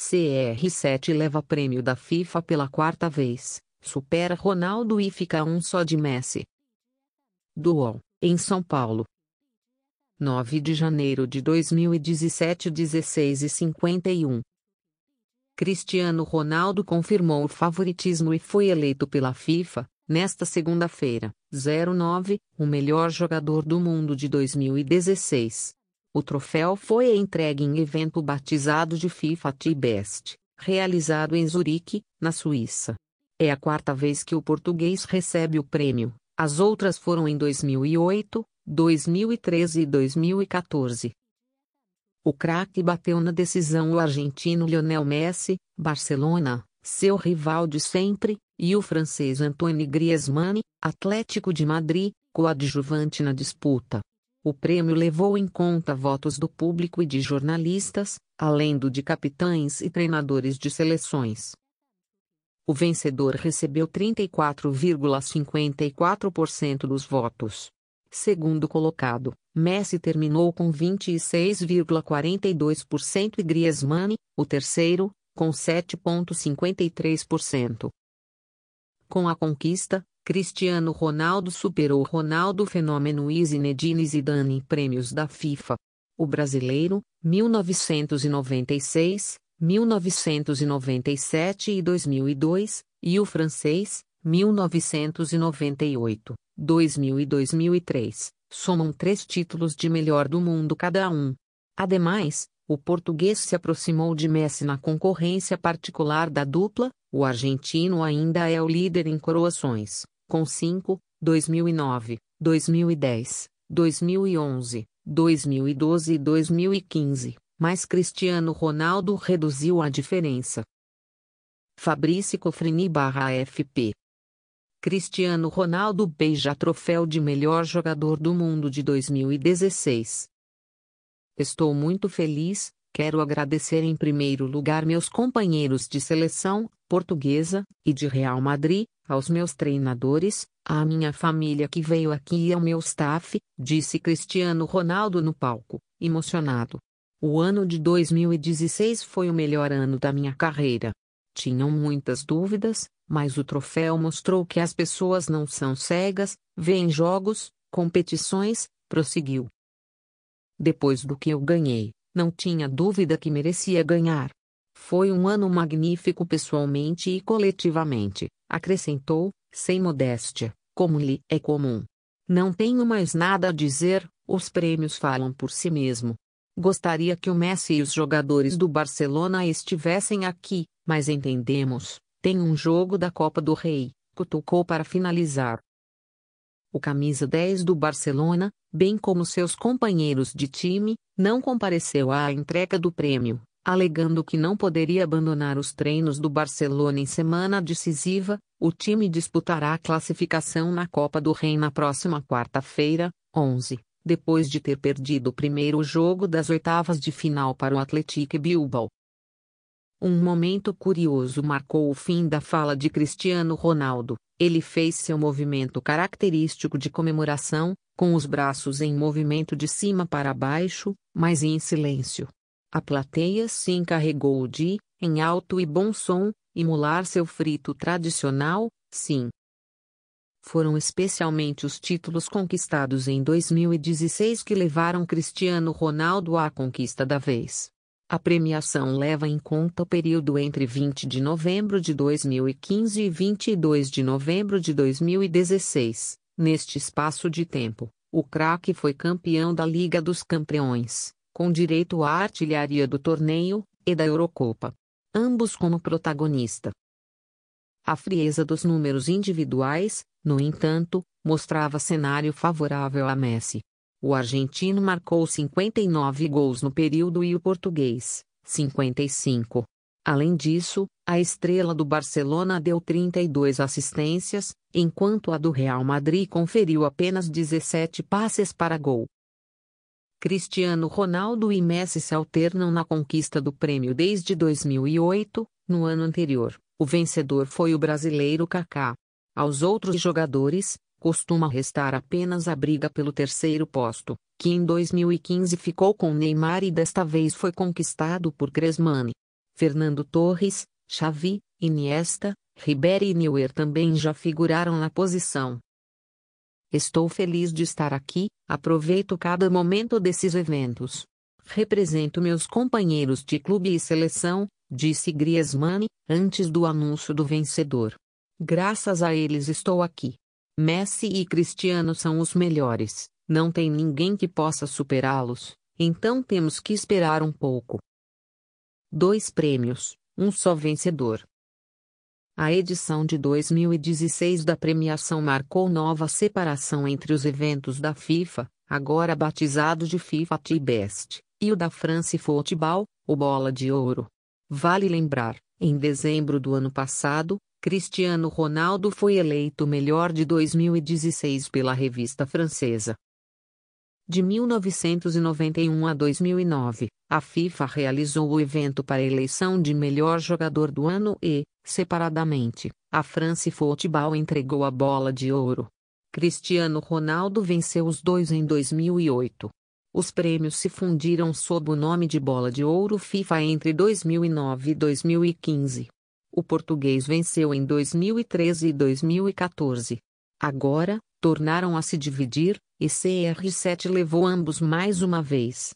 CR7 leva prêmio da FIFA pela quarta vez, supera Ronaldo e fica um só de Messi. Duol, em São Paulo. 9 de janeiro de 2017 16 e 51 Cristiano Ronaldo confirmou o favoritismo e foi eleito pela FIFA, nesta segunda-feira, 09, o melhor jogador do mundo de 2016. O troféu foi entregue em evento batizado de FIFA T-Best, realizado em Zurique, na Suíça. É a quarta vez que o português recebe o prêmio, as outras foram em 2008, 2013 e 2014. O craque bateu na decisão o argentino Lionel Messi, Barcelona, seu rival de sempre, e o francês Antoine Griezmann, Atlético de Madrid, coadjuvante na disputa. O prêmio levou em conta votos do público e de jornalistas, além do de capitães e treinadores de seleções. O vencedor recebeu 34,54% dos votos. Segundo colocado, Messi terminou com 26,42% e Griezmann, o terceiro, com 7,53%. Com a conquista, Cristiano Ronaldo superou Ronaldo Fenômeno e Zinedine Zidane em prêmios da FIFA. O brasileiro, 1996, 1997 e 2002, e o francês, 1998, 2000 e 2003, somam três títulos de melhor do mundo cada um. Ademais, o português se aproximou de Messi na concorrência particular da dupla, o argentino ainda é o líder em coroações, com 5, 2009, 2010, 2011, 2012 e 2015, mas Cristiano Ronaldo reduziu a diferença. Fabrício Cofrini FP Cristiano Ronaldo beija troféu de melhor jogador do mundo de 2016. Estou muito feliz, quero agradecer em primeiro lugar meus companheiros de seleção, portuguesa, e de Real Madrid, aos meus treinadores, à minha família que veio aqui e ao meu staff, disse Cristiano Ronaldo no palco, emocionado. O ano de 2016 foi o melhor ano da minha carreira. Tinham muitas dúvidas, mas o troféu mostrou que as pessoas não são cegas, veem jogos, competições, prosseguiu. Depois do que eu ganhei, não tinha dúvida que merecia ganhar. Foi um ano magnífico pessoalmente e coletivamente, acrescentou, sem modéstia, como lhe é comum. Não tenho mais nada a dizer, os prêmios falam por si mesmo. Gostaria que o Messi e os jogadores do Barcelona estivessem aqui, mas entendemos, tem um jogo da Copa do Rei, cutucou para finalizar. O camisa 10 do Barcelona, bem como seus companheiros de time, não compareceu à entrega do prêmio, alegando que não poderia abandonar os treinos do Barcelona em semana decisiva. O time disputará a classificação na Copa do Rei na próxima quarta-feira, 11, depois de ter perdido o primeiro jogo das oitavas de final para o Atlético Bilbao. Um momento curioso marcou o fim da fala de Cristiano Ronaldo. Ele fez seu movimento característico de comemoração, com os braços em movimento de cima para baixo, mas em silêncio. A plateia se encarregou de, em alto e bom som, emular seu frito tradicional, sim. Foram especialmente os títulos conquistados em 2016 que levaram Cristiano Ronaldo à conquista da vez. A premiação leva em conta o período entre 20 de novembro de 2015 e 22 de novembro de 2016. Neste espaço de tempo, o craque foi campeão da Liga dos Campeões, com direito à artilharia do torneio, e da Eurocopa. Ambos como protagonista. A frieza dos números individuais, no entanto, mostrava cenário favorável a Messi. O argentino marcou 59 gols no período e o português, 55. Além disso, a estrela do Barcelona deu 32 assistências, enquanto a do Real Madrid conferiu apenas 17 passes para gol. Cristiano Ronaldo e Messi se alternam na conquista do prêmio desde 2008, no ano anterior. O vencedor foi o brasileiro Kaká. Aos outros jogadores, costuma restar apenas a briga pelo terceiro posto, que em 2015 ficou com Neymar e desta vez foi conquistado por Griezmann. Fernando Torres, Xavi, Iniesta, Ribéry e Neuer também já figuraram na posição. Estou feliz de estar aqui, aproveito cada momento desses eventos. Represento meus companheiros de clube e seleção, disse Griezmann, antes do anúncio do vencedor. Graças a eles estou aqui. Messi e Cristiano são os melhores, não tem ninguém que possa superá-los, então temos que esperar um pouco. Dois prêmios, um só vencedor. A edição de 2016 da premiação marcou nova separação entre os eventos da FIFA, agora batizado de FIFA T-Best, e o da France Football, o Bola de Ouro. Vale lembrar, em dezembro do ano passado, Cristiano Ronaldo foi eleito melhor de 2016 pela revista francesa. De 1991 a 2009, a FIFA realizou o evento para a eleição de melhor jogador do ano e, separadamente, a France Football entregou a bola de ouro. Cristiano Ronaldo venceu os dois em 2008. Os prêmios se fundiram sob o nome de Bola de Ouro FIFA entre 2009 e 2015. O português venceu em 2013 e 2014. Agora, tornaram a se dividir, e CR7 levou ambos mais uma vez.